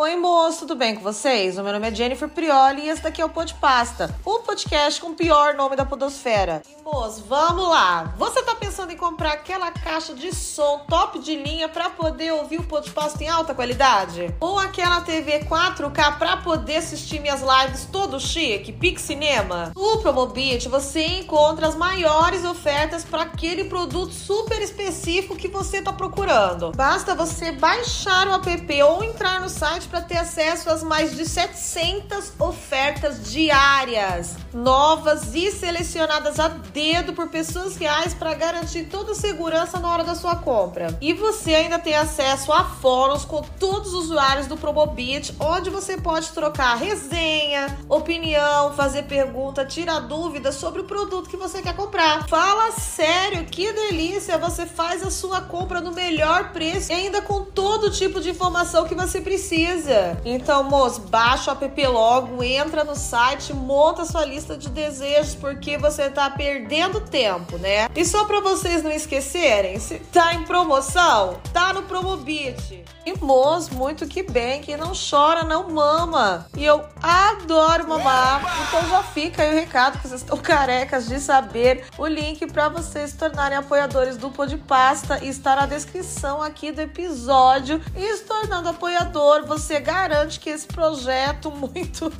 Oi, moço, tudo bem com vocês? O meu nome é Jennifer Prioli e esse daqui é o Pod Pasta, o podcast com o pior nome da podosfera. E, moço, vamos lá. Você tá pensando em comprar aquela caixa de som top de linha para poder ouvir o Pod Pasta em alta qualidade? Ou aquela TV 4K para poder assistir minhas lives todo chique, Pix Cinema? No Promobit você encontra as maiores ofertas para aquele produto super específico que você tá procurando. Basta você baixar o app ou entrar no site para ter acesso às mais de 700 ofertas diárias, novas e selecionadas a dedo por pessoas reais para garantir toda a segurança na hora da sua compra. E você ainda tem acesso a fóruns com todos os usuários do Promobit, onde você pode trocar resenha, opinião, fazer pergunta, tirar dúvidas sobre o produto que você quer comprar. Fala sério, que delícia! Você faz a sua compra no melhor preço e ainda com todo tipo de informação que você precisa. Então, moço, baixa o app logo, entra no site, monta sua lista de desejos, porque você tá perdendo tempo, né? E só para vocês não esquecerem, se tá em promoção, tá no Promobit. E moço, muito que bem, quem não chora não mama. E eu adoro mamar. Então já fica aí o recado que vocês estão carecas de saber. O link para vocês se tornarem apoiadores do Podpasta está na descrição aqui do episódio. E se tornando apoiador, você garante que esse projeto muito,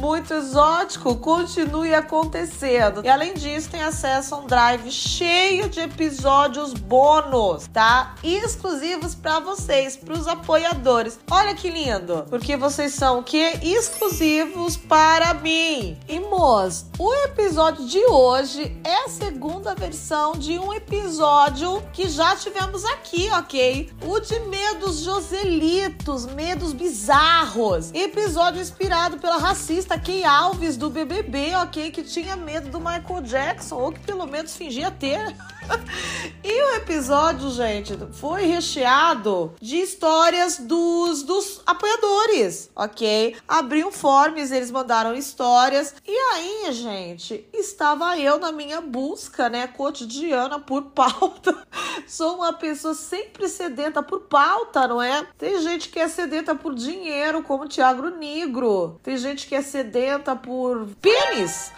muito exótico continue acontecendo. E além disso, tem acesso a um drive cheio de episódios bônus, tá? Exclusivos para vocês para os apoiadores. Olha que lindo, porque vocês são o que? Exclusivos para mim. E moço, o episódio de hoje é a segunda versão de um episódio que já tivemos aqui, ok? O de medos joselitos, medos bizarros. Episódio inspirado pela racista Kay Alves do BBB, ok? Que tinha medo do Michael Jackson, ou que pelo menos fingia ter. e o episódio, gente, foi recheado de histórias dos, dos apoiadores, ok? Abri um forms, eles mandaram histórias. E aí, gente, estava eu na minha busca, né, cotidiana por pauta. Sou uma pessoa sempre sedenta por pauta, não é? Tem gente que é sedenta por dinheiro, como o Thiago Negro. Tem gente que é sedenta por pênis.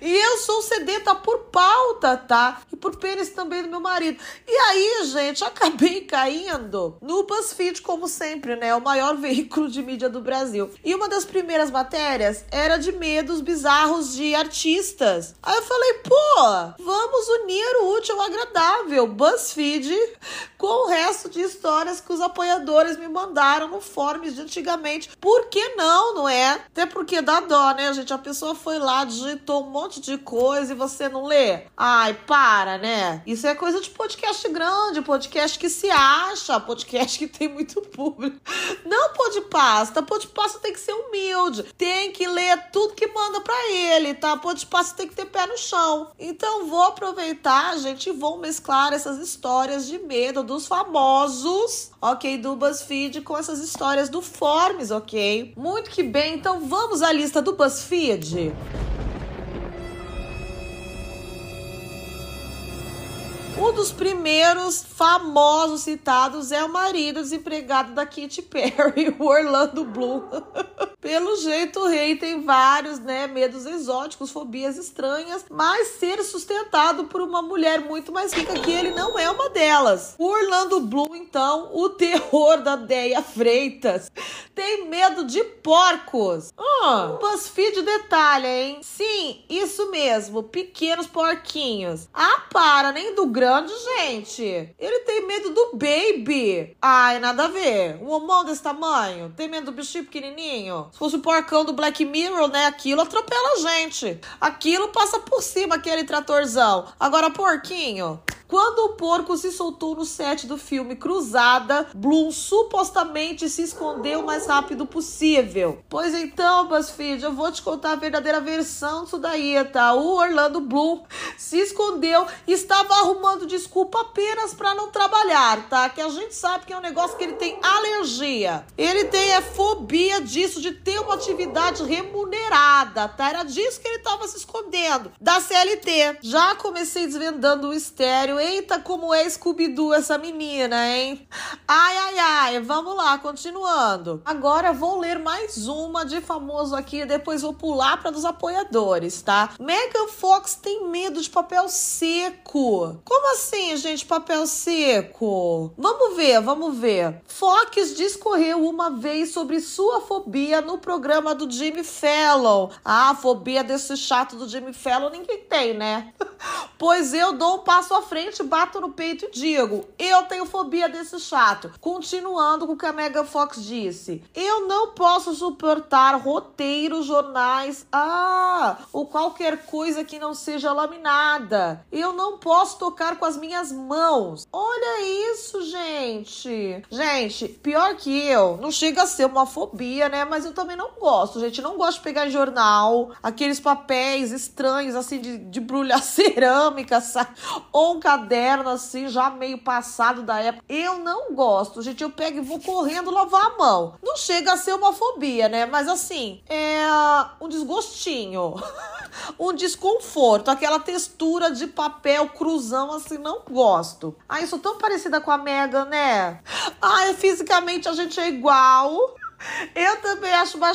E eu sou sedenta por pauta, tá? E por pênis também do meu marido. E aí, gente, acabei caindo no BuzzFeed, como sempre, né? O maior veículo de mídia do Brasil. E uma das primeiras matérias era de medos bizarros de artistas. Aí eu falei, pô, vamos unir o útil ao agradável. BuzzFeed com o resto de histórias que os apoiadores me mandaram no forms de antigamente. Por que não, não é? Até porque dá dó, né, gente? A pessoa foi lá, digitou um monte de coisa e você não lê. Ai, para, né? Isso é coisa de podcast grande, podcast que se acha, podcast que tem muito público. Não podpasta, podpasta tem que ser humilde, tem que ler tudo que manda para ele, tá? Podpasta tem que ter pé no chão. Então vou aproveitar, gente, e vou mesclar essas histórias de medo do dos famosos, ok? Do BuzzFeed com essas histórias do Forms, ok? Muito que bem, então vamos à lista do BuzzFeed. Um dos primeiros famosos citados é o marido desempregado da Katy Perry, o Orlando Bloom. Pelo jeito, o rei tem vários, né, medos exóticos, fobias estranhas, mas ser sustentado por uma mulher muito mais rica que ele não é uma delas. O Orlando Bloom, então, o terror da Deia Freitas, tem medo de porcos. Ah, um BuzzFeed detalha, hein? Sim, isso mesmo, pequenos porquinhos. Ah, para, nem do grande, gente. Ele tem medo do baby. Ai, nada a ver. Um homão desse tamanho tem medo do bichinho pequenininho. Se fosse o porcão do Black Mirror, né? Aquilo atropela a gente. Aquilo passa por cima, aquele tratorzão. Agora, porquinho. Quando o porco se soltou no set do filme Cruzada, Bloom supostamente se escondeu o mais rápido possível. Pois então, BuzzFeed, eu vou te contar a verdadeira versão disso daí, tá? O Orlando Bloom se escondeu e estava arrumando desculpa apenas para não trabalhar, tá? Que a gente sabe que é um negócio que ele tem alergia. Ele tem é fobia disso, de ter uma atividade remunerada, tá? Era disso que ele estava se escondendo, da CLT. Já comecei desvendando o estéreo. Eita, como é Scooby-Doo essa menina, hein? Ai, ai, ai. Vamos lá, continuando. Agora vou ler mais uma de famoso aqui, depois vou pular para dos apoiadores, tá? Megan Fox tem medo de papel seco. Como assim, gente, papel seco? Vamos ver, vamos ver. Fox discorreu uma vez sobre sua fobia no programa do Jimmy Fallon. Ah, a fobia desse chato do Jimmy Fallon ninguém tem, né? pois eu dou um passo à frente, bato no peito e digo: eu tenho fobia desse chato. Continuando com o que a Megan Fox disse: eu não posso suportar roteiros, jornais, ah, ou qualquer coisa que não seja laminada. Eu não posso tocar com as minhas mãos. Olha isso, gente. Gente, pior que eu, não chega a ser uma fobia, né? Mas eu também não gosto, gente. Não gosto de pegar jornal aqueles papéis estranhos, assim, de, de brulhar cerâmica, sabe? Ou um caderno, assim, já meio passado da época. Eu não gosto, gente. Eu pego e vou correndo lavar a mão. Não chega a ser uma fobia, né? Mas assim, é um desgostinho. um desconforto, aquela textura de papel cruzão, assim, não gosto. Ai, sou tão parecida com a Megan, né? Ai, fisicamente a gente é igual. Eu também acho uma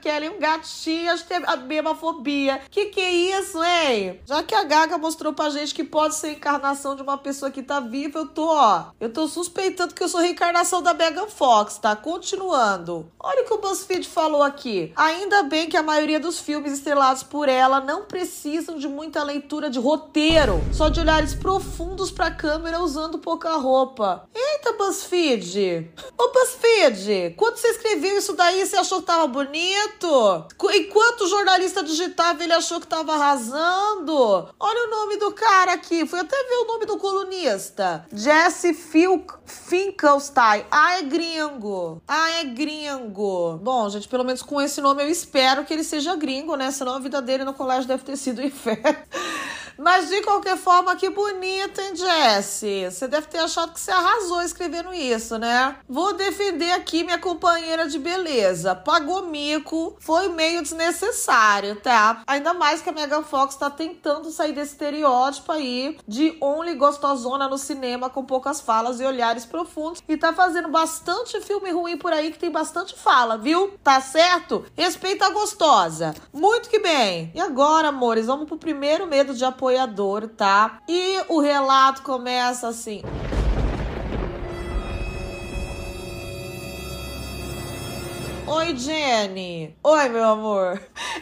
Kelly um gatinho, acho que tem a mesma fobia. Que que é isso, hein? Já que a Gaga mostrou pra gente que pode ser encarnação de uma pessoa que tá viva, eu tô, ó. Eu tô suspeitando que eu sou reencarnação da Megan Fox, tá? Continuando. Olha o que o BuzzFeed falou aqui. Ainda bem que a maioria dos filmes estrelados por ela não precisam de muita leitura de roteiro, só de olhares profundos pra câmera usando pouca roupa. Eita, BuzzFeed! Ô, BuzzFeed, quando você escreveu viu isso daí, você achou que tava bonito? Enquanto o jornalista digitava, ele achou que tava arrasando. Olha o nome do cara aqui. Fui até ver o nome do colunista. Jesse Finkelstein. Ah, é gringo. Ah, é gringo. Bom, gente, pelo menos com esse nome eu espero que ele seja gringo, né? Senão a vida dele no colégio deve ter sido inferno. Mas de qualquer forma, que bonito, hein, Jessie? Você deve ter achado que você arrasou escrevendo isso, né? Vou defender aqui minha companheira de beleza. Pagou mico, foi meio desnecessário, tá? Ainda mais que a Megan Fox tá tentando sair desse estereótipo aí de only gostosona no cinema com poucas falas e olhares profundos e tá fazendo bastante filme ruim por aí que tem bastante fala, viu? Tá certo? Respeita a gostosa. Muito que bem. E agora, amores, vamos pro primeiro medo de apoiador, tá? E o relato começa assim. Oi, Jenny. Oi, meu amor.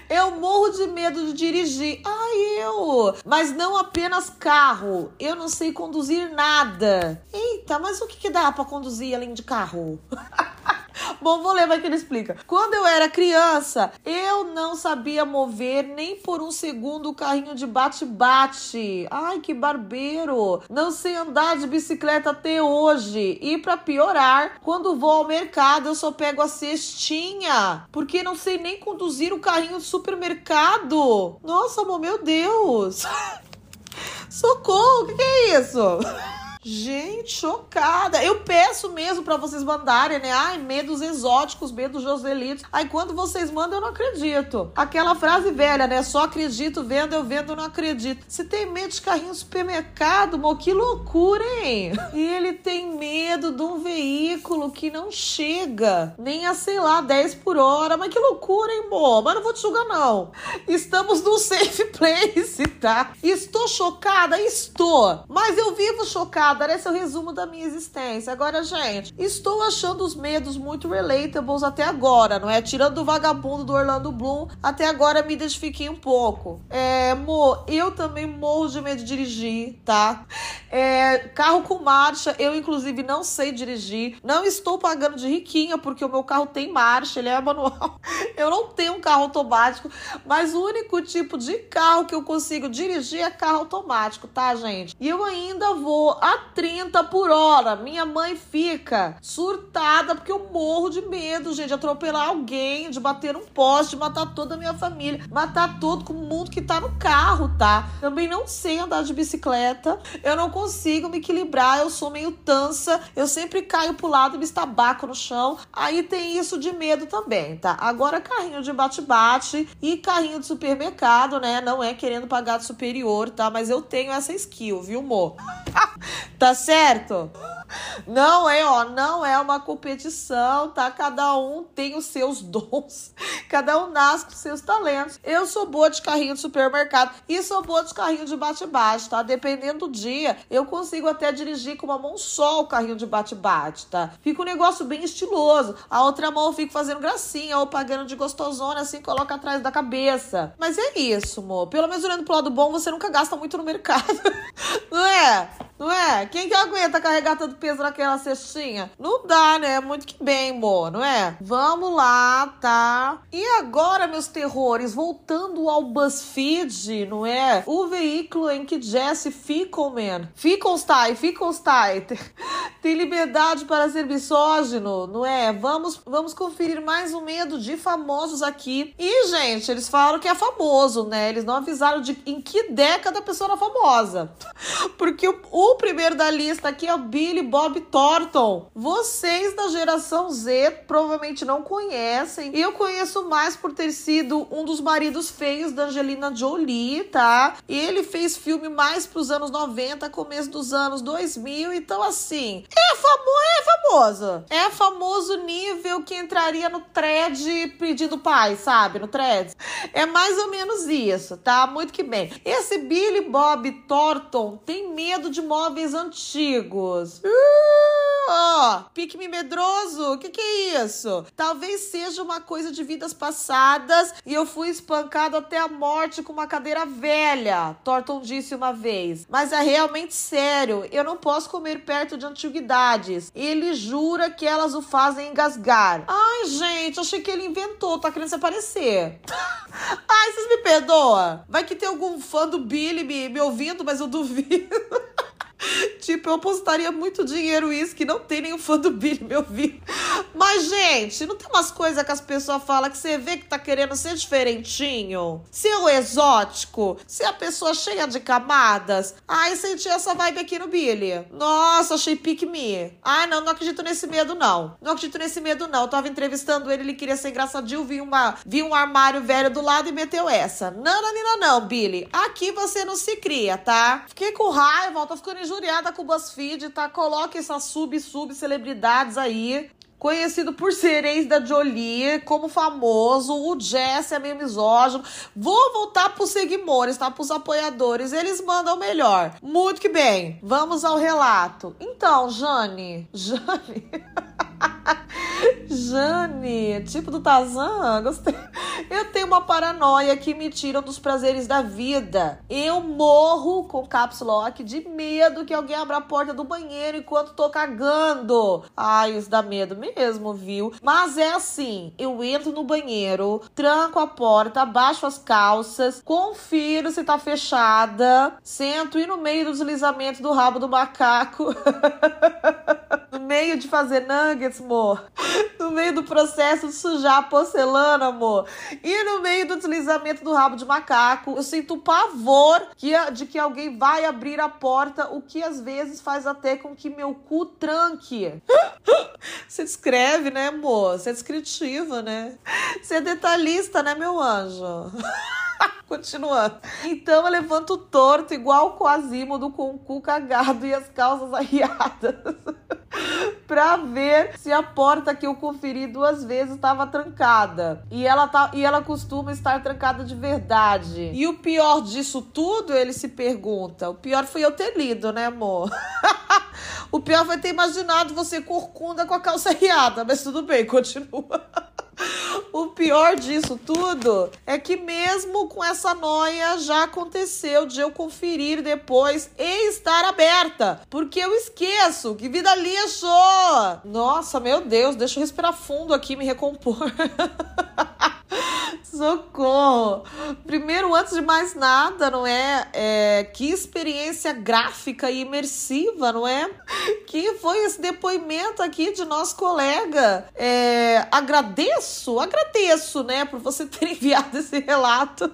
Eu morro de medo de dirigir. Ai, eu. Mas não apenas carro. Eu não sei conduzir nada. Eita, mas o que, que dá para conduzir além de carro? Bom, vou ler, vai que ele explica. Quando eu era criança, eu não sabia mover nem por um segundo o carrinho de bate-bate. Ai, que barbeiro! Não sei andar de bicicleta até hoje. E para piorar, quando vou ao mercado, eu só pego a cestinha, porque não sei nem conduzir o carrinho de supermercado. Nossa, amor, meu Deus! Socorro, o que, que é isso? Gente, chocada. Eu peço mesmo para vocês mandarem, né? Ai, medos exóticos, medos joselitos. Aí quando vocês mandam, eu não acredito. Aquela frase velha, né? Só acredito vendo, eu vendo, eu não acredito. Se tem medo de carrinho supermercado, mo, que loucura, hein? E ele tem medo de um veículo que não chega nem a, sei lá, 10 por hora. Mas que loucura, hein, mo? Mas não vou te julgar, não. Estamos no safe place, tá? Estou chocada? Estou. Mas eu vivo chocada Obrigada, esse é o resumo da minha existência. Agora, gente, estou achando os medos muito relatables até agora, não é? Tirando o vagabundo do Orlando Bloom, até agora me identifiquei um pouco. É, mo, eu também morro de medo de dirigir, tá? É, carro com marcha, eu inclusive não sei dirigir. Não estou pagando de riquinha, porque o meu carro tem marcha, ele é manual. Eu não tenho um carro automático, mas o único tipo de carro que eu consigo dirigir é carro automático, tá, gente? E eu ainda vou 30 por hora. Minha mãe fica surtada porque eu morro de medo, gente, de atropelar alguém, de bater um poste, de matar toda a minha família, matar todo mundo que tá no carro, tá? Também não sei andar de bicicleta, eu não consigo me equilibrar, eu sou meio tansa, eu sempre caio pro lado e me estabaco no chão. Aí tem isso de medo também, tá? Agora carrinho de bate-bate e carrinho de supermercado, né? Não é querendo pagar de superior, tá? Mas eu tenho essa skill, viu, amor? tá certo? Não é, ó, não é uma competição, tá? Cada um tem os seus dons, cada um nasce com seus talentos. Eu sou boa de carrinho de supermercado e sou boa de carrinho de bate-bate, tá? Dependendo do dia, eu consigo até dirigir com uma mão só o carrinho de bate-bate, tá? Fica um negócio bem estiloso. A outra mão eu fico fazendo gracinha ou pagando de gostosona, assim, coloca atrás da cabeça. Mas é isso, amor. Pelo menos olhando pro lado bom, você nunca gasta muito no mercado. Não é? Não é? Quem que aguenta carregar tanto peso naquela cestinha? Não dá, né? Muito que bem, amor, não é? Vamos lá, tá? E agora, meus terrores, voltando ao BuzzFeed, não é? O veículo em que Jesse Fickelman, Fickelstein, Fickelstein, tem liberdade para ser misógino, não é? Vamos, vamos conferir mais um medo de famosos aqui. E, gente, eles falam que é famoso, né? Eles não avisaram de em que década a pessoa era famosa. Porque o, o primeiro da lista aqui é o Billy Bob Thornton. Vocês da geração Z provavelmente não conhecem. Eu conheço mais por ter sido um dos maridos feios da Angelina Jolie, tá? Ele fez filme mais pros anos 90, começo dos anos 2000. Então, assim, é famoso, é famoso. É famoso nível que entraria no thread pedindo pai, sabe? No thread. É mais ou menos isso, tá? Muito que bem. Esse Billy Bob Thornton tem medo de móveis antigos. Uh, ó, pique-me medroso. O que, que é isso? Talvez seja uma coisa de vidas passadas e eu fui espancado até a morte com uma cadeira velha. Thornton disse uma vez. Mas é realmente sério. Eu não posso comer perto de antiguidades. Ele jura que elas o fazem engasgar. Ai, gente, achei que ele inventou. Tá querendo se aparecer. Ai, vocês me perdoam? Vai que tem algum fã do Billy me, me ouvindo, mas eu duvido. Tipo, eu apostaria muito dinheiro isso, que não tem nenhum fã do Billy me ouvir. Mas, gente, não tem umas coisas que as pessoas falam que você vê que tá querendo ser diferentinho? Ser o exótico? Ser a pessoa cheia de camadas? Ai, senti essa vibe aqui no Billy. Nossa, achei pique me. Ai, não, não acredito nesse medo, não. Não acredito nesse medo, não. Eu tava entrevistando ele, ele queria ser engraçadinho, vi, uma, vi um armário velho do lado e meteu essa. Não, não, não, não, Billy. Aqui você não se cria, tá? Fiquei com raiva, tô ficando injuriada com o BuzzFeed, tá? Coloque essas sub-sub celebridades aí. Conhecido por ser ex da Jolie, como famoso, o Jesse é meio misógino. Vou voltar pros seguidores, tá? Pros apoiadores, eles mandam melhor. Muito que bem. Vamos ao relato. Então, Jane. Jane. Jane, tipo do Tazan, gostei. Eu tenho uma paranoia que me tiram dos prazeres da vida. Eu morro com caps lock de medo que alguém abra a porta do banheiro enquanto tô cagando. Ai, isso dá medo mesmo, viu? Mas é assim, eu entro no banheiro, tranco a porta, abaixo as calças, confiro se tá fechada, sento e no meio do deslizamento do rabo do macaco. no meio de fazer nuggets, amor. No meio do processo de sujar a porcelana, amor. E no meio do deslizamento do rabo de macaco, eu sinto pavor que, de que alguém vai abrir a porta, o que às vezes faz até com que meu cu tranque. Você descreve, né, amor? Você é descritiva, né? Você é detalhista, né, meu anjo? Continuando. Então eu levanto torto, igual o Quasimodo com o cu cagado e as calças arriadas. Pra ver se a porta que eu conferi duas vezes estava trancada. E ela, tá, e ela costuma estar trancada de verdade. E o pior disso tudo, ele se pergunta. O pior foi eu ter lido, né, amor? o pior foi ter imaginado você corcunda com a calça riada. Mas tudo bem, continua. O pior disso tudo é que mesmo com essa noia já aconteceu de eu conferir depois e estar aberta, porque eu esqueço que vida lixo. Nossa, meu Deus, deixa eu respirar fundo aqui, me recompor. Socorro! Primeiro, antes de mais nada, não é? é? Que experiência gráfica e imersiva, não é? Que foi esse depoimento aqui de nosso colega. É, agradeço, agradeço, né, por você ter enviado esse relato.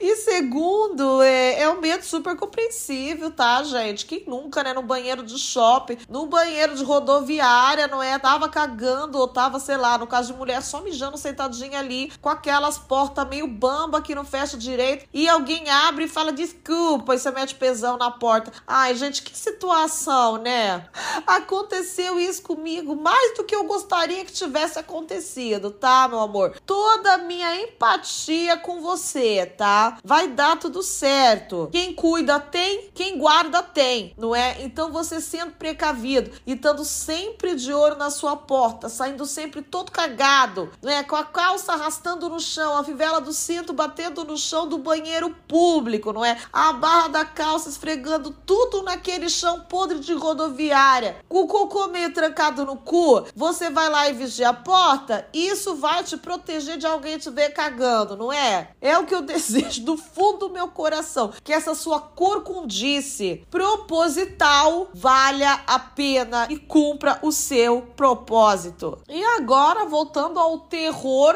E segundo, é, é um medo super compreensível, tá, gente? Quem nunca, né, no banheiro de shopping, no banheiro de rodoviária, não é? Tava cagando ou tava, sei lá, no caso de mulher, só mijando sentadinha ali, com aquelas portas meio bamba que não fecha direito, e alguém abre e fala desculpa, e você mete pesão na porta. Ai, gente, que situação, né? Aconteceu isso comigo mais do que eu gostaria que tivesse acontecido, tá, meu amor? Toda a minha empatia com você, tá? Vai dar tudo certo. Quem cuida tem, quem guarda tem, não é? Então você sendo precavido e estando sempre de olho na sua porta, saindo sempre todo cagado, não é? Com a calça arrastando no chão, a fivela do cinto batendo no chão do banheiro público, não é? A barra da calça esfregando tudo naquele chão podre de rodoviária, o cocô meio trancado no cu, você vai lá e vigia a porta, isso vai te proteger de alguém te ver cagando, não é? É o que eu desejo do fundo do meu coração, que essa sua corcundice proposital valha a pena e cumpra o seu propósito. E agora, voltando ao terror,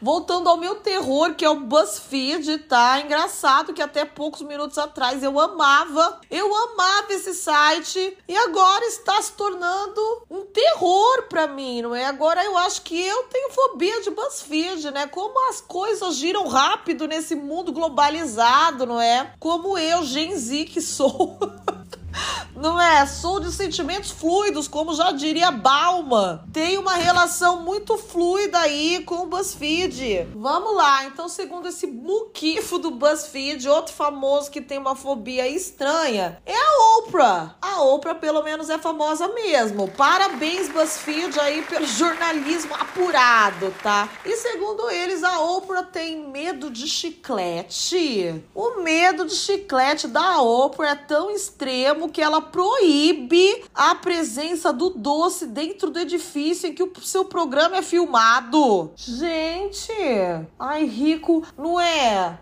voltando ao meu terror, que é o BuzzFeed, tá? Engraçado que até poucos minutos atrás eu amava, eu amava esse site e agora está se tornando um terror para mim, não é? Agora eu acho que eu tenho fobia de BuzzFeed, né? Como as coisas giram rápido nesse mundo globalizado, não é? Como eu, Gen Z que sou. Não é? Sou de sentimentos fluidos, como já diria Balma. Tem uma relação muito fluida aí com o BuzzFeed. Vamos lá. Então, segundo esse muquifo do BuzzFeed, outro famoso que tem uma fobia estranha é a Oprah. A Oprah, pelo menos, é famosa mesmo. Parabéns, BuzzFeed, aí pelo jornalismo apurado, tá? E segundo eles, a Oprah tem medo de chiclete. O medo de chiclete da Oprah é tão extremo que ela proíbe a presença do doce dentro do edifício em que o seu programa é filmado. Gente, ai, rico, não é?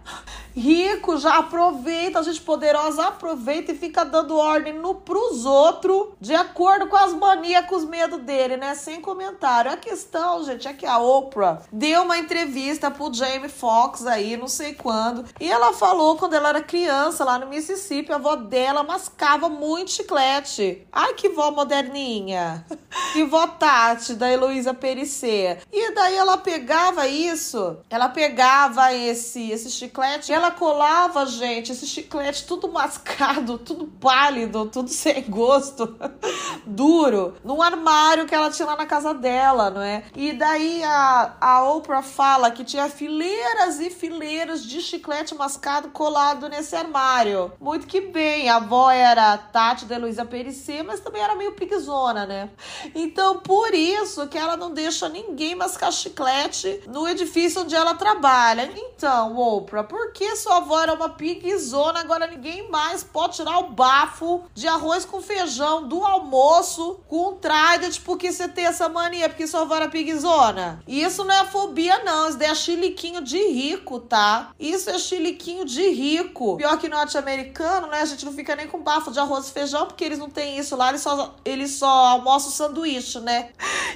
Rico já aproveita, a gente poderosa aproveita e fica dando ordem no pros outros de acordo com as manias, com os medos dele, né? Sem comentário. A questão, gente, é que a Oprah deu uma entrevista pro Jamie Foxx aí, não sei quando, e ela falou quando ela era criança lá no Mississippi, a avó dela mascava muito chiclete. Ai, que vó moderninha. Que vó Tati, da Heloísa Perissé. E daí ela pegava isso, ela pegava esse, esse chiclete e ela colava, gente, esse chiclete tudo mascado, tudo pálido, tudo sem gosto, duro, num armário que ela tinha lá na casa dela, não é? E daí a, a Oprah fala que tinha fileiras e fileiras de chiclete mascado colado nesse armário. Muito que bem, a avó era Tati da Heloísa Perissé, mas também era meio piquezona, né? Então, por isso que ela não deixa ninguém mascar chiclete no edifício onde ela trabalha. Então, Oprah, por que sua avó era uma pigzona, agora ninguém mais pode tirar o bafo de arroz com feijão do almoço com um trident porque você tem essa mania, porque sua avó era pigzona? Isso não é fobia, não. Isso é chiliquinho de rico, tá? Isso é chiliquinho de rico. Pior que norte-americano, né? A gente não fica nem com bafo de arroz e feijão, porque eles não têm isso lá, eles só, eles só almoçam sanduíche, né?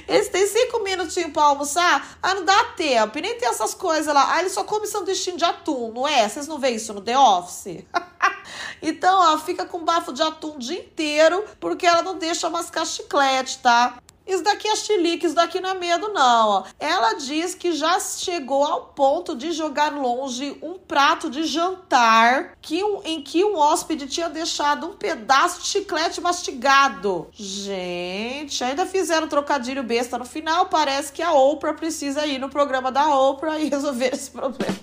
Eles têm cinco minutinhos pra almoçar, aí não dá tempo, e nem tem essas coisas lá. Aí eles só comem sanduíche de atum, não é? Vocês não veem isso no The Office? então, ó, fica com bafo de atum o dia inteiro, porque ela não deixa mascar chiclete, tá? Isso daqui é chilique, isso daqui não é medo, não. Ela diz que já chegou ao ponto de jogar longe um prato de jantar que um, em que um hóspede tinha deixado um pedaço de chiclete mastigado. Gente, ainda fizeram trocadilho besta no final. Parece que a Oprah precisa ir no programa da Oprah e resolver esse problema.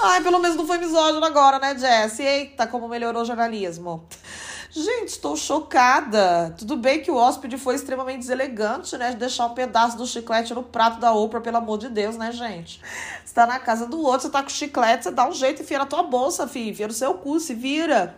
Ai, pelo menos não foi misógino agora, né, Jess? Eita, como melhorou o jornalismo. Gente, estou chocada. Tudo bem que o hóspede foi extremamente deselegante, né? De deixar um pedaço do chiclete no prato da Oprah, pelo amor de Deus, né, gente? Você tá na casa do outro, você tá com chiclete, você dá um jeito e enfia na tua bolsa, filho. Enfia no seu cu, se vira.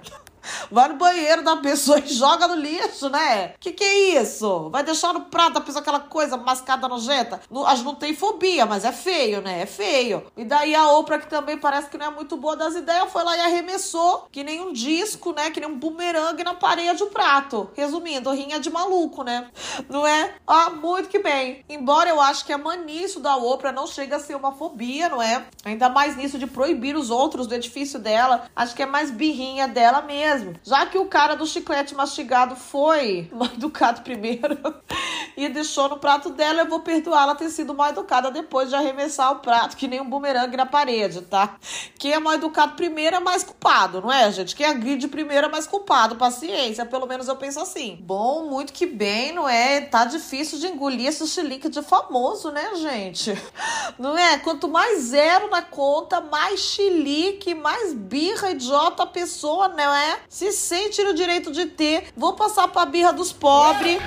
Vai no banheiro da pessoa e joga no lixo, né? Que que é isso? Vai deixar no prato da pessoa aquela coisa mascada nojenta? Não, a gente não tem fobia, mas é feio, né? É feio. E daí a Oprah, que também parece que não é muito boa das ideias, foi lá e arremessou que nem um disco, né? Que nem um bumerangue na parede do prato. Resumindo, rinha de maluco, né? Não é? Ah, muito que bem. Embora eu acho que a maniço da Oprah não chega a ser uma fobia, não é? Ainda mais nisso de proibir os outros do edifício dela. Acho que é mais birrinha dela mesmo. Já que o cara do chiclete mastigado foi mal educado primeiro e deixou no prato dela, eu vou perdoá-la ter sido mal educada depois de arremessar o prato que nem um bumerangue na parede, tá? Quem é mal educado primeiro é mais culpado, não é, gente? Quem agride primeiro é mais culpado. Paciência, pelo menos eu penso assim. Bom, muito que bem, não é? Tá difícil de engolir esse chilique de famoso, né, gente? Não é? Quanto mais zero na conta, mais chilique, mais birra idiota a pessoa, não é? Se sente no direito de ter. Vou passar pra birra dos pobres.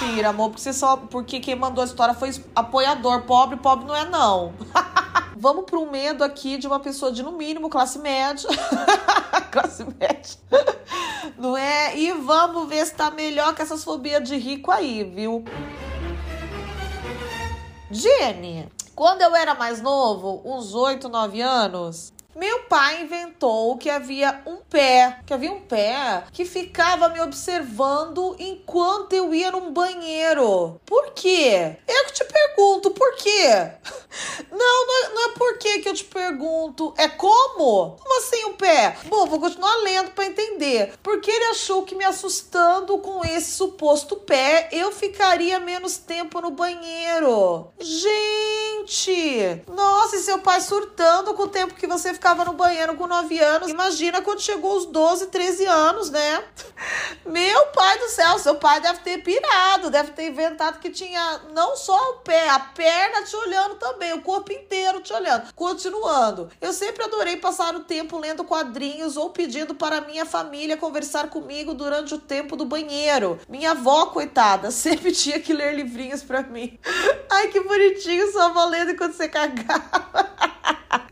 Mentira, amor, porque, você só, porque quem mandou a história foi apoiador. Pobre, pobre não é, não. Vamos um medo aqui de uma pessoa de, no mínimo, classe média. classe média. Não é? E vamos ver se tá melhor que essas fobias de rico aí, viu? Jenny, quando eu era mais novo, uns 8, 9 anos, meu pai inventou que havia um pé, que havia um pé que ficava me observando enquanto eu ia num banheiro. Por quê? Eu que te pergunto, por quê? Não, não é, não é por quê que eu te pergunto, é como? Como assim o pé? Bom, vou continuar lendo para entender. Porque ele achou que me assustando com esse suposto pé, eu ficaria menos tempo no banheiro. Gente! Nossa, e seu pai surtando com o tempo que você ficava no banheiro com 9 anos. Imagina quando chegou os 12, 13 anos, né? Meu pai do céu, seu pai deve ter pirado, deve ter inventado que tinha não só o pé, a perna te olhando também, o corpo inteiro te olhando. Continuando, eu sempre adorei passar o tempo lendo quadrinhos ou pedindo para minha família conversar comigo durante o tempo do banheiro. Minha avó, coitada, sempre tinha que ler livrinhos para mim. Ai, que bonitinho, só avó lendo enquanto você cagava.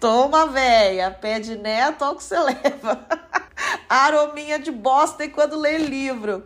Toma, véia, pede neto, olha o que você leva. Arominha de bosta enquanto lê livro.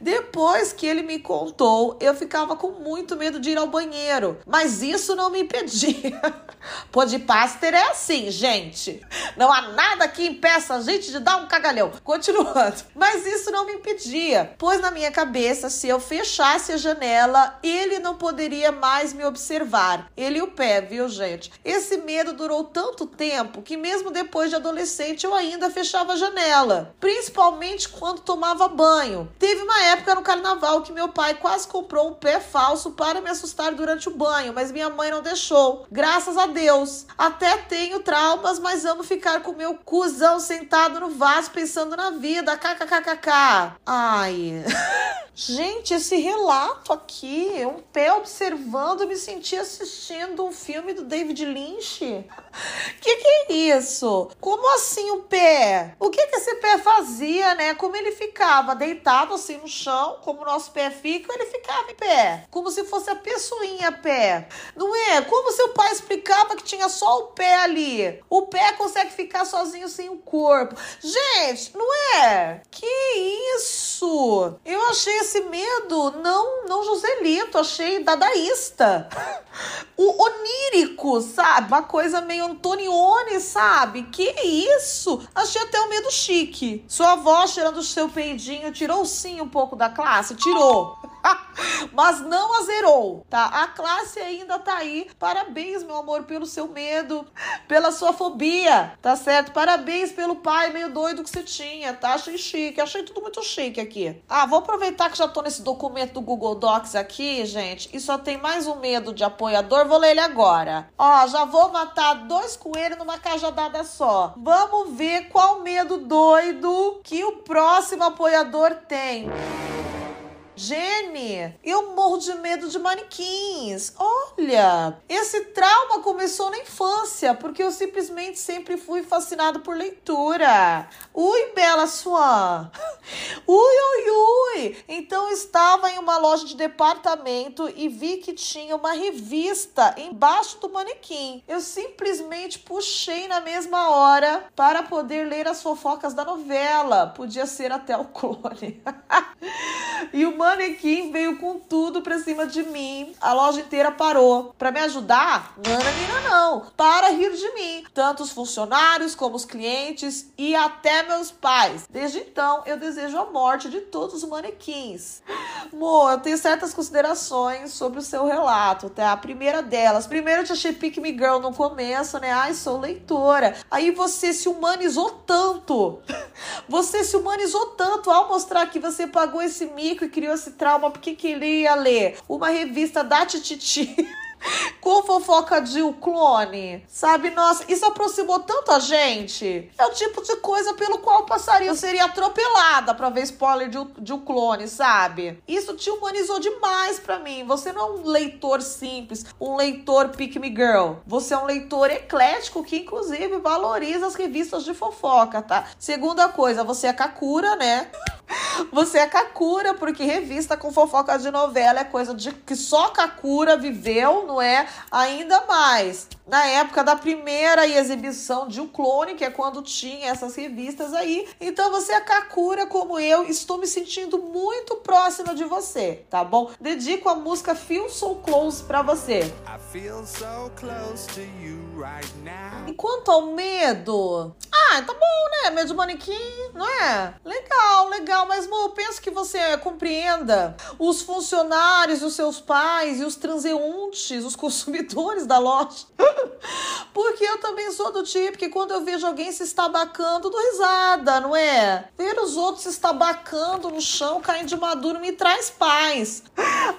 Depois que ele me contou, eu ficava com muito medo de ir ao banheiro, mas isso não me impedia. Podpaster é assim, gente. Não há nada que impeça a gente de dar um cagalhão. Continuando. Mas isso não me impedia, pois na minha cabeça, se eu fechasse a janela, ele não poderia mais me observar. Ele e o pé, viu, gente? Esse medo durou tanto tempo que mesmo depois de adolescente eu ainda fechava a janela, principalmente quando tomava banho. Teve uma época no carnaval que meu pai quase comprou um pé falso para me assustar durante o banho, mas minha mãe não deixou. Graças a Deus. Até tenho traumas, mas amo ficar com meu cuzão sentado no vaso pensando na vida. KKKKK. Ai. Gente, esse relato aqui, um pé observando, me senti assistindo um filme do David Lynch. Que que é isso? Como assim o pé? O que que esse pé fazia, né? Como ele ficava deitado assim no chão, como o nosso pé fica, ele ficava em pé, como se fosse a pessoinha pé. Não é? Como seu pai explicava que tinha só o pé ali. O pé consegue ficar sozinho sem o corpo. Gente, não é? Que isso? Eu achei esse medo não, não Joselito, achei dadaísta. O onírico, sabe? Uma coisa meio Antonione, sabe? Que isso? Achei até o medo chique. Sua avó cheirando o seu peidinho tirou sim um pouco da classe? Tirou. Mas não a zerou, tá? A classe ainda tá aí. Parabéns, meu amor, pelo seu medo, pela sua fobia, tá certo? Parabéns pelo pai meio doido que você tinha, tá? Achei chique, achei tudo muito chique aqui. Ah, vou aproveitar que já tô nesse documento do Google Docs aqui, gente, e só tem mais um medo de apoiador, vou ler ele agora. Ó, já vou matar dois coelhos numa cajadada só. Vamos ver qual medo doido que o próximo apoiador tem. Jenny, eu morro de medo de manequins. Olha, esse trauma começou na infância, porque eu simplesmente sempre fui fascinado por leitura. Ui, Bela Swan. Ui, ui, ui. Então estava em uma loja de departamento e vi que tinha uma revista embaixo do manequim. Eu simplesmente puxei na mesma hora para poder ler as fofocas da novela. Podia ser até o clone. e o manequim veio com tudo pra cima de mim. A loja inteira parou. Para me ajudar? Nananina não. Para rir de mim. Tanto os funcionários como os clientes e até meus pais. Desde então, eu desejo a morte de todos os manequins. Mo, eu tenho certas considerações sobre o seu relato, tá? A primeira delas. Primeiro, eu te achei Pick Me Girl no começo, né? Ai, sou leitora. Aí você se humanizou tanto. Você se humanizou tanto ao mostrar que você pagou esse mico e criou esse trauma porque queria ler uma revista da Tititi. com fofoca de o clone, sabe? Nossa, isso aproximou tanto a gente. É o tipo de coisa pelo qual passaria. Eu seria atropelada pra ver spoiler de, de um clone, sabe? Isso te humanizou demais pra mim. Você não é um leitor simples, um leitor pick me girl. Você é um leitor eclético que, inclusive, valoriza as revistas de fofoca, tá? Segunda coisa, você é Kakura, né? Você é Kakura, porque revista com fofoca de novela é coisa de que só Kakura viveu, não é? Ainda mais na época da primeira exibição de um clone, que é quando tinha essas revistas aí. Então você é Kakura como eu, estou me sentindo muito próxima de você, tá bom? Dedico a música Feel So Close para você. So right e quanto ao medo? Ah, tá bom, né? Medo de manequim, não é? Legal, legal, mas eu penso que você compreenda os funcionários, os seus pais e os transeuntes, os consumidores da loja. Porque eu também sou do tipo que quando eu vejo alguém se estabacando, dou risada, não é? Ver os outros se estabacando no chão, caindo de maduro, me traz paz.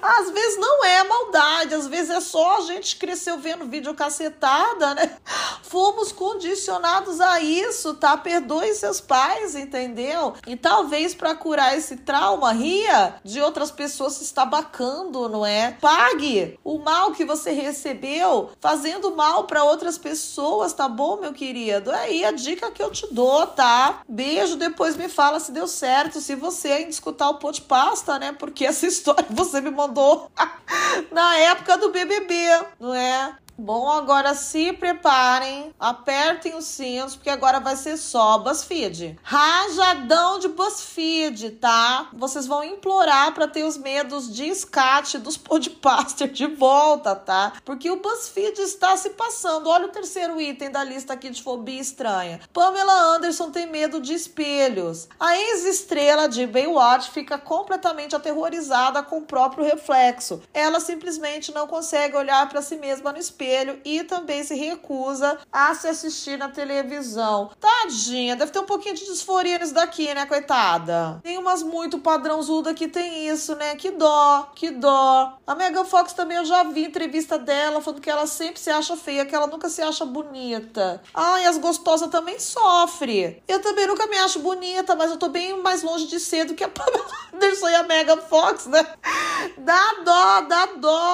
Às vezes não é maldade, às vezes é só a gente cresceu vendo vídeo cacetada, né? Fomos condicionados a isso, tá? Perdoe seus pais, entendeu? E talvez para curar esse trauma, ria de outras pessoas se estabacando, não é? Pague o mal que você recebeu fazendo mal para outras pessoas, tá bom, meu querido? É aí a dica que eu te dou, tá? Beijo, depois me fala se deu certo, se você ainda escutar o pô de pasta, né? Porque essa história você me mandou na época do BBB, não é? Bom, agora se preparem, apertem os cintos, porque agora vai ser só BuzzFeed. Rajadão de BuzzFeed, tá? Vocês vão implorar para ter os medos de escate dos podcaster de volta, tá? Porque o BuzzFeed está se passando. Olha o terceiro item da lista aqui de fobia estranha. Pamela Anderson tem medo de espelhos. A ex-estrela de Baywatch fica completamente aterrorizada com o próprio reflexo. Ela simplesmente não consegue olhar para si mesma no espelho espelho e também se recusa a se assistir na televisão. Tadinha, deve ter um pouquinho de disforia nisso daqui, né, coitada? Tem umas muito padrãozuda que tem isso, né? Que dó, que dó. A Megan Fox também eu já vi entrevista dela falando que ela sempre se acha feia, que ela nunca se acha bonita. Ai, as gostosas também sofrem. Eu também nunca me acho bonita, mas eu tô bem mais longe de ser do que a Pamela Anderson e a Megan Fox, né? Dá dó, dá dó.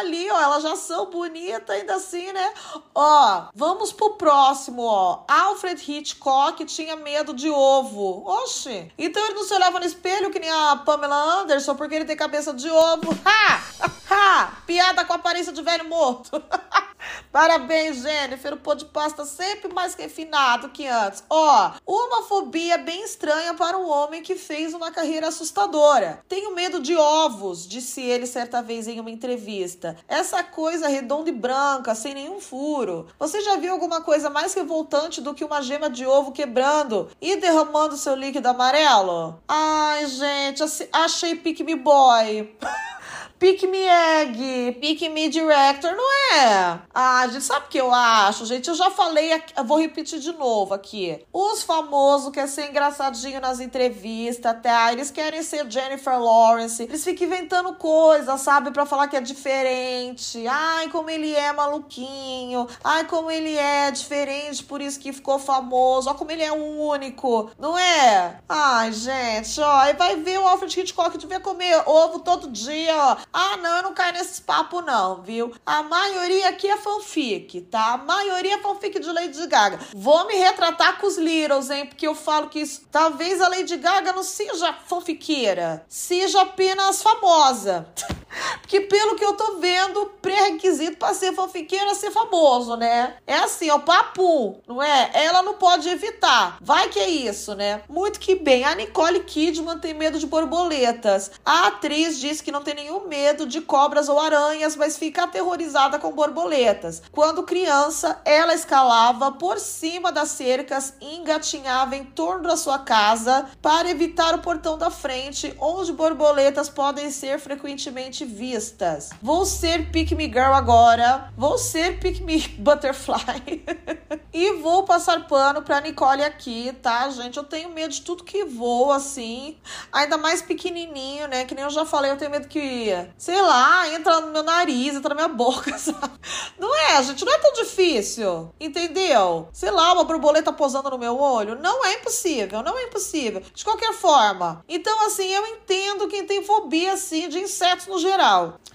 Ali, ó. Elas já são bonitas bonita ainda assim, né? Ó, vamos pro próximo, ó. Alfred Hitchcock tinha medo de ovo. Oxi. Então ele não se olhava no espelho que nem a Pamela Anderson porque ele tem cabeça de ovo. Ha! Ha! Piada com aparência de velho morto. Parabéns, Jennifer. O pô de pasta sempre mais refinado que antes. Ó, uma fobia bem estranha para um homem que fez uma carreira assustadora. Tenho medo de ovos, disse ele certa vez em uma entrevista. Essa coisa redonda e branca, sem nenhum furo. Você já viu alguma coisa mais revoltante do que uma gema de ovo quebrando e derramando seu líquido amarelo? Ai, gente, achei Pick Me Boy. Pick me egg, pick me director, não é? Ah, gente, sabe o que eu acho, gente? Eu já falei, aqui, vou repetir de novo aqui. Os famosos querem ser engraçadinho nas entrevistas, até eles querem ser Jennifer Lawrence. Eles ficam inventando coisas, sabe? Pra falar que é diferente. Ai, como ele é maluquinho. Ai, como ele é diferente, por isso que ficou famoso. Olha como ele é único, não é? Ai, gente, ó, aí vai ver o Alfred Hitchcock devia comer ovo todo dia, ó. Ah, não, eu não caio nesses papos, não, viu? A maioria aqui é fanfic, tá? A maioria é fanfic de Lady Gaga. Vou me retratar com os Littles, hein? Porque eu falo que isso, talvez a Lady Gaga não seja fanfiqueira, seja apenas famosa. Porque pelo que eu tô vendo, pré-requisito pra ser fanfiqueira é ser famoso, né? É assim, ó, papo, não é? Ela não pode evitar. Vai que é isso, né? Muito que bem. A Nicole Kidman tem medo de borboletas. A atriz diz que não tem nenhum medo de cobras ou aranhas, mas fica aterrorizada com borboletas. Quando criança, ela escalava por cima das cercas e engatinhava em torno da sua casa para evitar o portão da frente, onde borboletas podem ser frequentemente vistas. Vou ser Pick Me Girl agora. Vou ser Pick Me Butterfly. e vou passar pano pra Nicole aqui, tá, gente? Eu tenho medo de tudo que voa, assim. Ainda mais pequenininho, né? Que nem eu já falei, eu tenho medo que, sei lá, entra no meu nariz, entra na minha boca, sabe? Não é, gente, não é tão difícil. Entendeu? Sei lá, uma borboleta posando no meu olho. Não é impossível, não é impossível. De qualquer forma. Então, assim, eu entendo quem tem fobia, assim, de insetos no geral.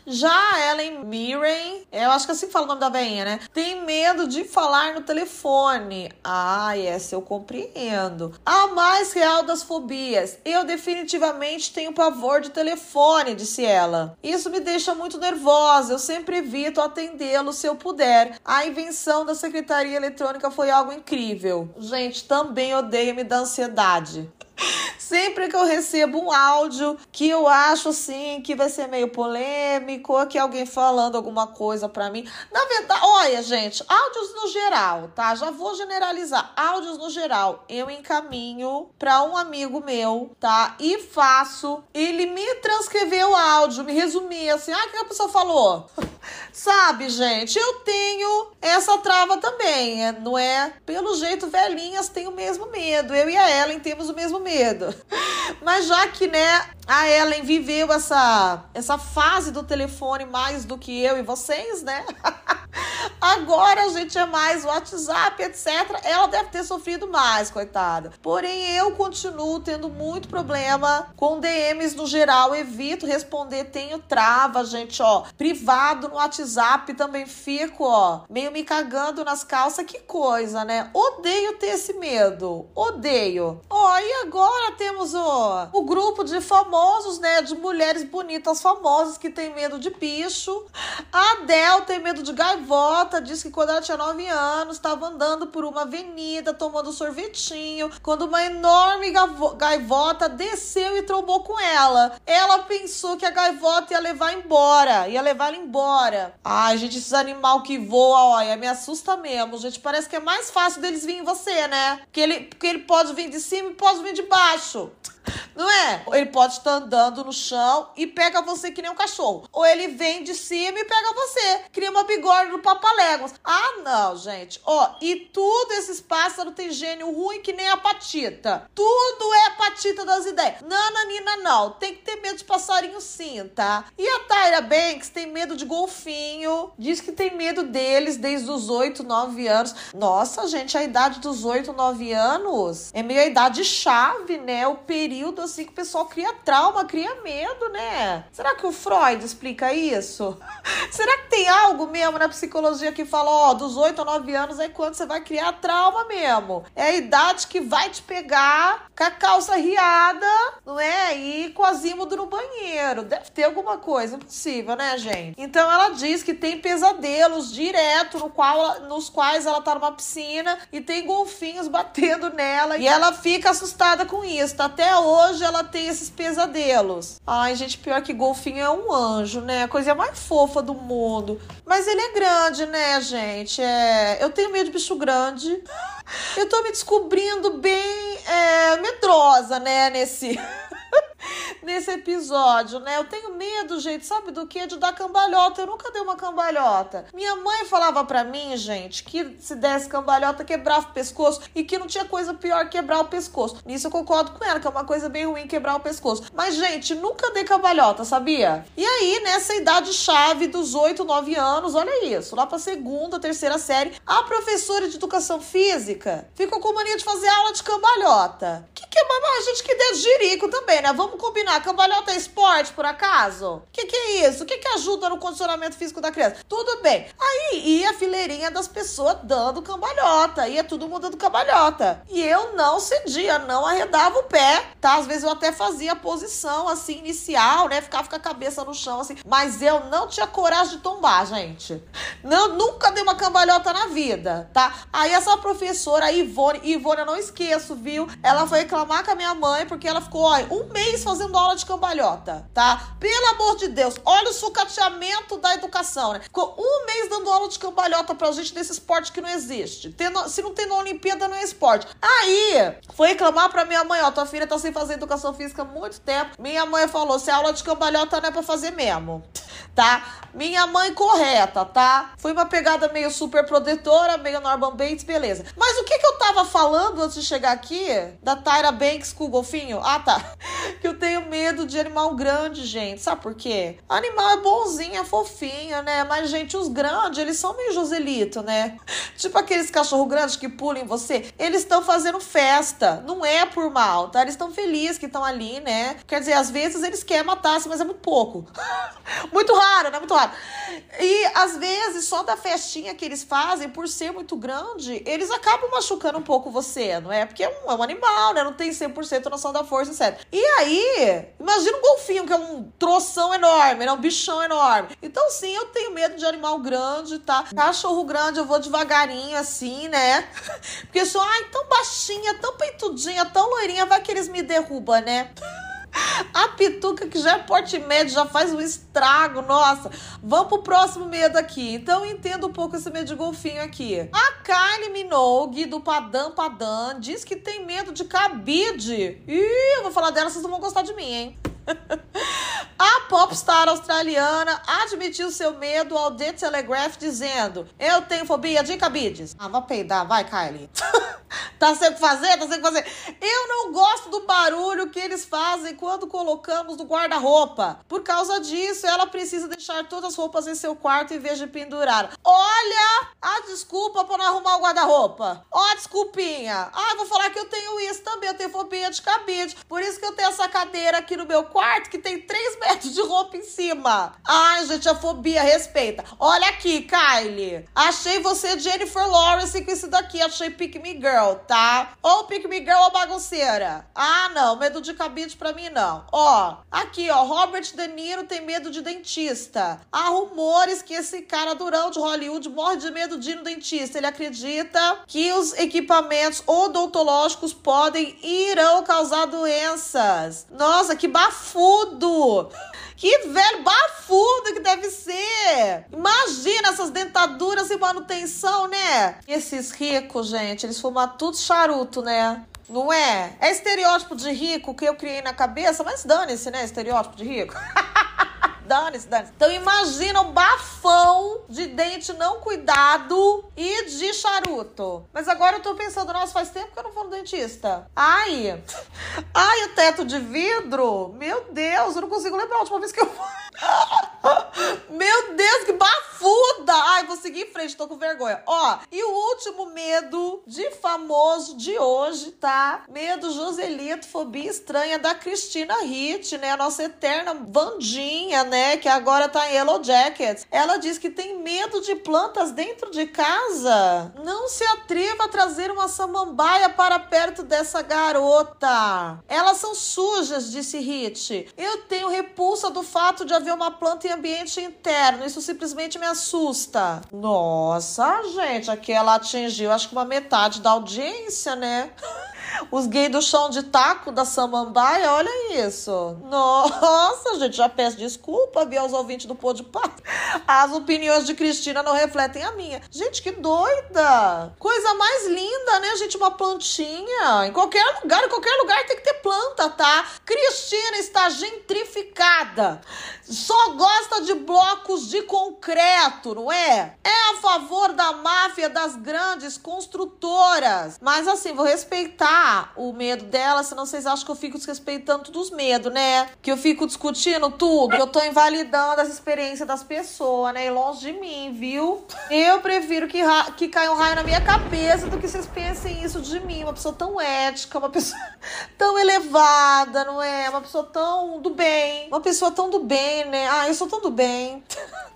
Já Ellen Mirren, eu acho que assim fala o nome da veinha, né? Tem medo de falar no telefone. Ah, essa eu compreendo. A mais real das fobias. Eu definitivamente tenho pavor de telefone, disse ela. Isso me deixa muito nervosa. Eu sempre evito atendê-lo se eu puder. A invenção da secretaria eletrônica foi algo incrível. Gente, também odeio me da ansiedade. Sempre que eu recebo um áudio que eu acho assim que vai ser meio polêmico, que alguém falando alguma coisa para mim. Na verdade, olha, gente, áudios no geral, tá? Já vou generalizar. Áudios no geral, eu encaminho para um amigo meu, tá? E faço ele me transcrever o áudio, me resumir assim, ah, o que a pessoa falou? Sabe, gente, eu tenho essa trava também, não é? Pelo jeito, velhinhas têm o mesmo medo. Eu e a Ellen temos o mesmo medo. Mas já que, né, a Ellen viveu essa, essa fase do telefone mais do que eu e vocês, né? Agora a gente é mais WhatsApp, etc. Ela deve ter sofrido mais, coitada. Porém, eu continuo tendo muito problema com DMs no geral. Evito responder, tenho trava, gente, ó. Privado no WhatsApp também fico, ó, meio me cagando nas calças. Que coisa, né? Odeio ter esse medo. Odeio. Ó, e agora temos o, o grupo de famosos, né? De mulheres bonitas famosas que tem medo de bicho. A Adele tem medo de gaivota diz que quando ela tinha 9 anos, estava andando por uma avenida tomando sorvetinho, quando uma enorme gaivota desceu e trombou com ela. Ela pensou que a gaivota ia levar embora, ia levar ela embora. Ai, gente, esses animal que voa, olha, me assusta mesmo. Gente, parece que é mais fácil deles virem em você, né? Porque ele, porque ele pode vir de cima e pode vir de baixo. Não é? Ele pode estar andando no chão e pega você que nem um cachorro. Ou ele vem de cima e pega você. Cria uma bigorna no papaléguas. Ah, não, gente. Ó, e tudo esses pássaros tem gênio ruim que nem a patita. Tudo é a patita das ideias. Nananina, não. Tem que ter medo de passarinho sim, tá? E a Tyra Banks tem medo de golfinho. Diz que tem medo deles desde os 8, 9 anos. Nossa, gente, a idade dos 8, 9 anos é meio a idade chave, né? O período assim que o pessoal cria trauma, cria medo, né? Será que o Freud explica isso? Será que tem algo mesmo na psicologia que fala, ó, dos 8 a 9 anos é quando você vai criar trauma mesmo? É a idade que vai te pegar com a calça riada, não é? E com azímodo no banheiro. Deve ter alguma coisa impossível, né, gente? Então ela diz que tem pesadelos direto no qual, nos quais ela tá numa piscina e tem golfinhos batendo nela e ela fica assustada com isso. Até hoje ela tem esses pesadelos. Ai, gente, pior que golfinho é um anjo, né? A coisa mais fofa do mundo. Mas ele é grande, né, gente? É... Eu tenho medo de bicho grande. Eu tô me descobrindo bem é, medrosa, né, nesse. Nesse episódio, né? Eu tenho medo, gente, sabe do que? De dar cambalhota. Eu nunca dei uma cambalhota. Minha mãe falava para mim, gente, que se desse cambalhota quebrava o pescoço e que não tinha coisa pior que quebrar o pescoço. Nisso eu concordo com ela, que é uma coisa bem ruim quebrar o pescoço. Mas, gente, nunca dei cambalhota, sabia? E aí, nessa idade chave dos 8, 9 anos, olha isso, lá pra segunda, terceira série, a professora de educação física ficou com mania de fazer aula de cambalhota. Que que é gente que deu jirico também, né? Vamos combinar. Cambalhota é esporte, por acaso? Que que é isso? O que que ajuda no condicionamento físico da criança? Tudo bem. Aí ia a fileirinha das pessoas dando cambalhota, ia todo mundo dando cambalhota. E eu não cedia, não arredava o pé, tá? Às vezes eu até fazia a posição, assim, inicial, né? Ficava com a cabeça no chão, assim. Mas eu não tinha coragem de tombar, gente. Não, nunca dei uma cambalhota na vida, tá? Aí essa professora, a Ivone, Ivone, eu não esqueço, viu? Ela foi reclamar com a minha mãe porque ela ficou, olha, um mês fazendo aula de cambalhota, tá? Pelo amor de Deus, olha o sucateamento da educação, né? Ficou um mês dando aula de cambalhota pra gente nesse esporte que não existe. Se não tem na Olimpíada, não é esporte. Aí, foi reclamar pra minha mãe, ó, tua filha tá sem fazer educação física há muito tempo. Minha mãe falou, se a aula de cambalhota não é pra fazer mesmo tá? Minha mãe correta, tá? Foi uma pegada meio super protetora, meio Norman Bates, beleza. Mas o que que eu tava falando antes de chegar aqui? Da Tyra Banks com o golfinho? Ah, tá. Que tenho medo de animal grande, gente. Sabe por quê? Animal é bonzinho, é fofinho, né? Mas, gente, os grandes, eles são meio Joselito, né? Tipo aqueles cachorro grandes que pulam em você. Eles estão fazendo festa. Não é por mal, tá? Eles estão felizes que estão ali, né? Quer dizer, às vezes eles querem matar-se, mas é muito pouco. muito raro, não é muito raro. E às vezes, só da festinha que eles fazem, por ser muito grande, eles acabam machucando um pouco você, não é? Porque é um, é um animal, né? Não tem 100% noção da força, etc. E aí, imagina um golfinho, que é um troção enorme, né? Um bichão enorme. Então, sim, eu tenho medo de animal grande, tá? Cachorro grande, eu vou devagarinho, assim, né? Porque sou, ai, tão baixinha, tão peitudinha, tão loirinha, vai que eles me derrubam, né? A pituca, que já é porte médio, já faz um estrago, nossa. Vamos pro próximo medo aqui. Então, entendo um pouco esse medo de golfinho aqui. A Kylie Minogue, do Padam Padam, diz que tem medo de cabide. Ih, eu vou falar dela, vocês não vão gostar de mim, hein? A popstar australiana admitiu seu medo ao The Telegraph dizendo: Eu tenho fobia de cabides. Ah, vai peidar, vai, Kylie. tá sem o que fazer? Tá sem o que fazer. Eu não gosto do barulho que eles fazem quando colocamos no guarda-roupa. Por causa disso, ela precisa deixar todas as roupas em seu quarto em vez de pendurar. Olha a desculpa pra não arrumar o guarda-roupa. Ó, a desculpinha. Ah, vou falar que eu tenho isso também. Eu tenho fobia de cabide. Por isso que eu tenho essa cadeira aqui no meu quarto que tem 3 metros de roupa em cima. Ai, gente, a fobia, respeita. Olha aqui, Kylie. Achei você Jennifer Lawrence com isso daqui. Achei Pick Me Girl, tá? Ou Pick Me Girl ou bagunceira. Ah, não. Medo de cabide pra mim, não. Ó, aqui, ó. Robert De Niro tem medo de dentista. Há rumores que esse cara durão de Hollywood morre de medo de ir no dentista. Ele acredita que os equipamentos odontológicos podem e irão causar doenças. Nossa, que bafudo! Que velho bafudo que deve ser! Imagina essas dentaduras e manutenção, né? Esses ricos, gente, eles fumam tudo charuto, né? Não é? É estereótipo de rico que eu criei na cabeça, mas dane-se, né? Estereótipo de rico. Dane-se, dane-se. Então imagina um bafão de dente não cuidado e de charuto. Mas agora eu tô pensando, nossa, faz tempo que eu não vou no dentista. Ai! Ai, o teto de vidro? Meu Deus, eu não consigo lembrar a última vez que eu fui. Meu Deus, que bafuda! Ai, vou seguir em frente, tô com vergonha. Ó, e o último medo de famoso de hoje, tá? Medo Joselito, fobia estranha da Cristina Hitt, né? A nossa eterna Vandinha, né? Que agora tá em Yellow Jackets. Ela diz que tem medo de plantas dentro de casa. Não se atreva a trazer uma samambaia para perto dessa garota. Elas são sujas, disse Hit. Eu tenho repulsa do fato de haver uma planta em ambiente interno. Isso simplesmente me assusta. Nossa, gente, aqui ela atingiu acho que uma metade da audiência, né? Os gays do chão de taco da Samambaia, olha isso. Nossa, gente, já peço desculpa, viu, aos ouvintes do Pô de Pato. As opiniões de Cristina não refletem a minha. Gente, que doida! Coisa mais linda, né, gente? Uma plantinha. Em qualquer lugar, em qualquer lugar tem que ter planta, tá? Cristina está gentrificada. Só gosta de blocos de concreto, não é? É a favor da máfia das grandes construtoras. Mas assim, vou respeitar o medo dela, senão vocês acham que eu fico desrespeitando todos os medos, né? Que eu fico discutindo tudo, eu tô invalidando as experiências das pessoas, né? E longe de mim, viu? Eu prefiro que, que caia um raio na minha cabeça do que vocês pensem isso de mim. Uma pessoa tão ética, uma pessoa tão elevada, não é? Uma pessoa tão do bem. Uma pessoa tão do bem, né? Ah, eu sou tão do bem.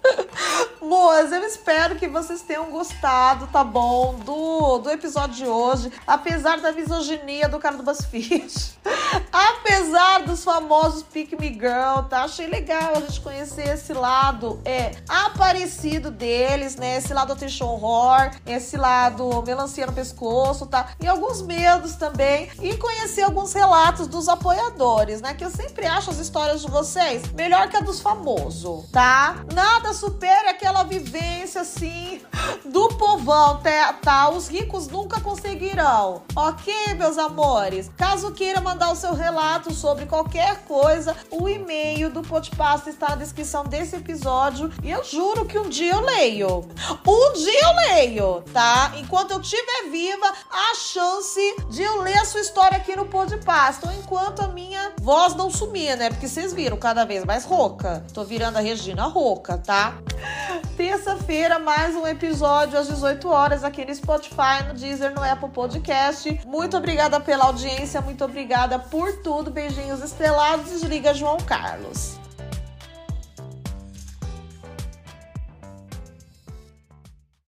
Moças, eu espero que vocês tenham gostado, tá bom? Do, do episódio de hoje. Apesar da misoginia do cara do BuzzFeed. Apesar dos famosos Pick Me Girl, tá? Achei legal a gente conhecer esse lado é aparecido deles, né? Esse lado triste horror, esse lado melancia no pescoço, tá? E alguns medos também. E conhecer alguns relatos dos apoiadores, né? Que eu sempre acho as histórias de vocês melhor que a dos famosos, tá? Nada supera aquela vivência assim do povão, tá? tá? Os ricos nunca conseguirão. Ok, meus amores? Caso queira mandar o seu relato sobre qualquer coisa, o e-mail do Podpasta está na descrição desse episódio e eu juro que um dia eu leio. Um dia eu leio, tá? Enquanto eu estiver viva, a chance de eu ler a sua história aqui no Podpasta. Ou enquanto a minha voz não sumir, né? Porque vocês viram cada vez mais rouca. Tô virando a Regina rouca, tá? Terça-feira, mais um episódio às 18 horas aqui no Spotify, no Deezer, no Apple Podcast. Muito obrigada pela audiência, muito obrigada por tudo. Beijinhos estrelados. Desliga João Carlos.